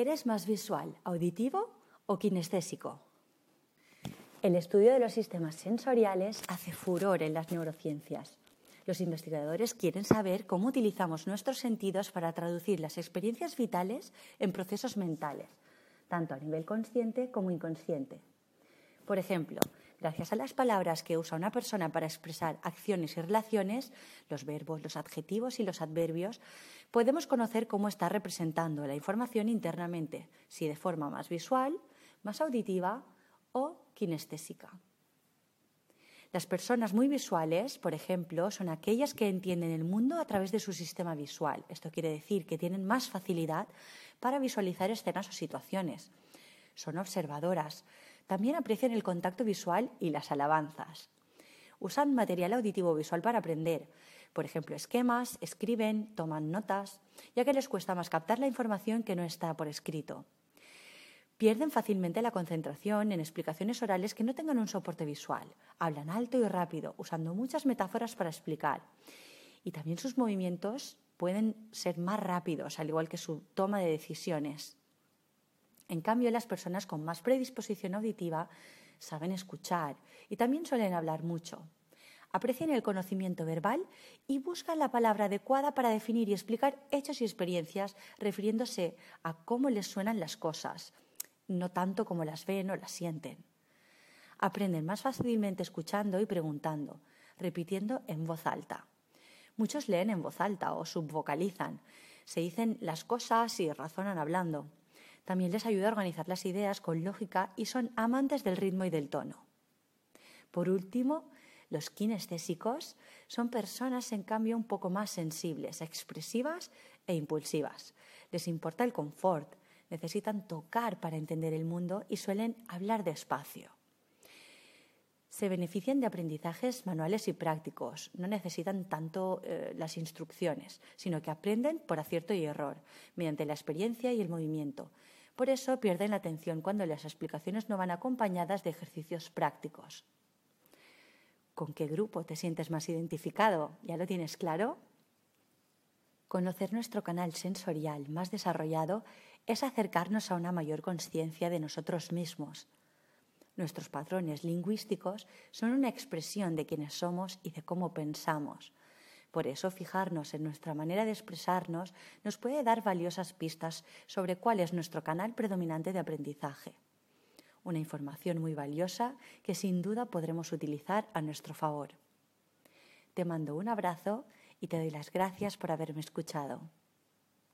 ¿Eres más visual, auditivo o kinestésico? El estudio de los sistemas sensoriales hace furor en las neurociencias. Los investigadores quieren saber cómo utilizamos nuestros sentidos para traducir las experiencias vitales en procesos mentales, tanto a nivel consciente como inconsciente. Por ejemplo, gracias a las palabras que usa una persona para expresar acciones y relaciones, los verbos, los adjetivos y los adverbios, podemos conocer cómo está representando la información internamente, si de forma más visual, más auditiva o kinestésica. Las personas muy visuales, por ejemplo, son aquellas que entienden el mundo a través de su sistema visual. Esto quiere decir que tienen más facilidad para visualizar escenas o situaciones. Son observadoras. También aprecian el contacto visual y las alabanzas. Usan material auditivo visual para aprender. Por ejemplo, esquemas, escriben, toman notas, ya que les cuesta más captar la información que no está por escrito pierden fácilmente la concentración en explicaciones orales que no tengan un soporte visual. Hablan alto y rápido, usando muchas metáforas para explicar. Y también sus movimientos pueden ser más rápidos, al igual que su toma de decisiones. En cambio, las personas con más predisposición auditiva saben escuchar y también suelen hablar mucho. Aprecian el conocimiento verbal y buscan la palabra adecuada para definir y explicar hechos y experiencias refiriéndose a cómo les suenan las cosas, no tanto como las ven o las sienten. Aprenden más fácilmente escuchando y preguntando, repitiendo en voz alta. Muchos leen en voz alta o subvocalizan, se dicen las cosas y razonan hablando. También les ayuda a organizar las ideas con lógica y son amantes del ritmo y del tono. Por último, los kinestésicos son personas en cambio un poco más sensibles, expresivas e impulsivas. Les importa el confort, necesitan tocar para entender el mundo y suelen hablar despacio. Se benefician de aprendizajes manuales y prácticos, no necesitan tanto eh, las instrucciones, sino que aprenden por acierto y error, mediante la experiencia y el movimiento. Por eso pierden la atención cuando las explicaciones no van acompañadas de ejercicios prácticos. ¿Con qué grupo te sientes más identificado? ¿Ya lo tienes claro? Conocer nuestro canal sensorial más desarrollado es acercarnos a una mayor conciencia de nosotros mismos. Nuestros patrones lingüísticos son una expresión de quiénes somos y de cómo pensamos. Por eso fijarnos en nuestra manera de expresarnos nos puede dar valiosas pistas sobre cuál es nuestro canal predominante de aprendizaje. Una información muy valiosa que sin duda podremos utilizar a nuestro favor. Te mando un abrazo y te doy las gracias por haberme escuchado.